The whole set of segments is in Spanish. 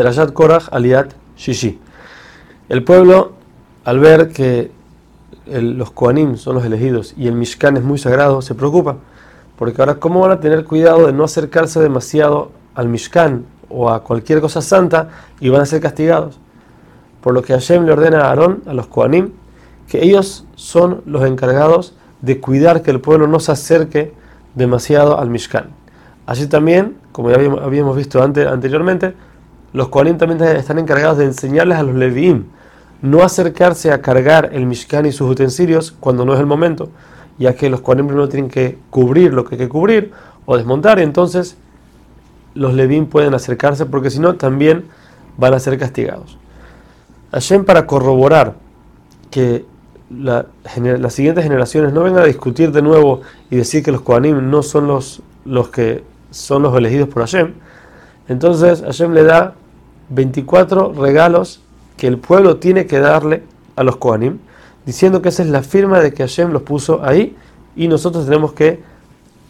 Perashat Korach Aliat Shishi. El pueblo, al ver que los Koanim son los elegidos y el Mishkan es muy sagrado, se preocupa. Porque ahora, ¿cómo van a tener cuidado de no acercarse demasiado al Mishkan o a cualquier cosa santa y van a ser castigados? Por lo que Hashem le ordena a Aarón, a los Koanim, que ellos son los encargados de cuidar que el pueblo no se acerque demasiado al Mishkan. Así también, como ya habíamos visto anteriormente, los Kohanim también están encargados de enseñarles a los Leviim no acercarse a cargar el Mishkan y sus utensilios cuando no es el momento, ya que los Kohanim primero tienen que cubrir lo que hay que cubrir o desmontar, y entonces los Leviim pueden acercarse porque si no también van a ser castigados. Hashem para corroborar que las siguientes generaciones no vengan a discutir de nuevo y decir que los Kohanim no son los, los que son los elegidos por Hashem, entonces Hashem le da 24 regalos que el pueblo tiene que darle a los Kohanim, diciendo que esa es la firma de que Hashem los puso ahí y nosotros tenemos que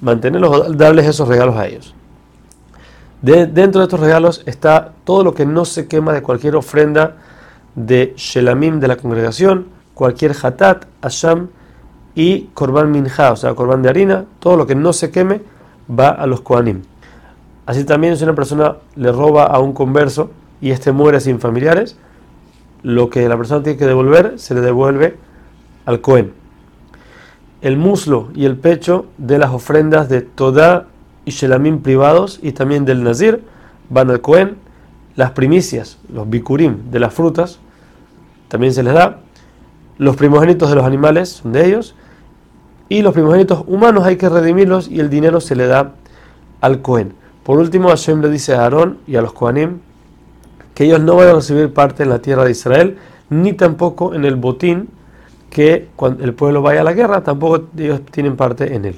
mantenerlos, darles esos regalos a ellos. dentro de estos regalos está todo lo que no se quema de cualquier ofrenda de Shelamim de la congregación, cualquier hatat, asham y korban minja, o sea, korban de harina, todo lo que no se queme va a los Kohanim. Así también si una persona le roba a un converso y este muere sin familiares, lo que la persona tiene que devolver se le devuelve al Cohen. El muslo y el pecho de las ofrendas de Todá y Shelamim privados y también del Nazir van al Cohen. Las primicias, los bikurim de las frutas, también se les da. Los primogénitos de los animales son de ellos. Y los primogénitos humanos hay que redimirlos y el dinero se le da al Cohen. Por último, Hashem le dice a Aarón y a los Kohanim que ellos no van a recibir parte en la tierra de Israel, ni tampoco en el botín que cuando el pueblo vaya a la guerra, tampoco ellos tienen parte en él.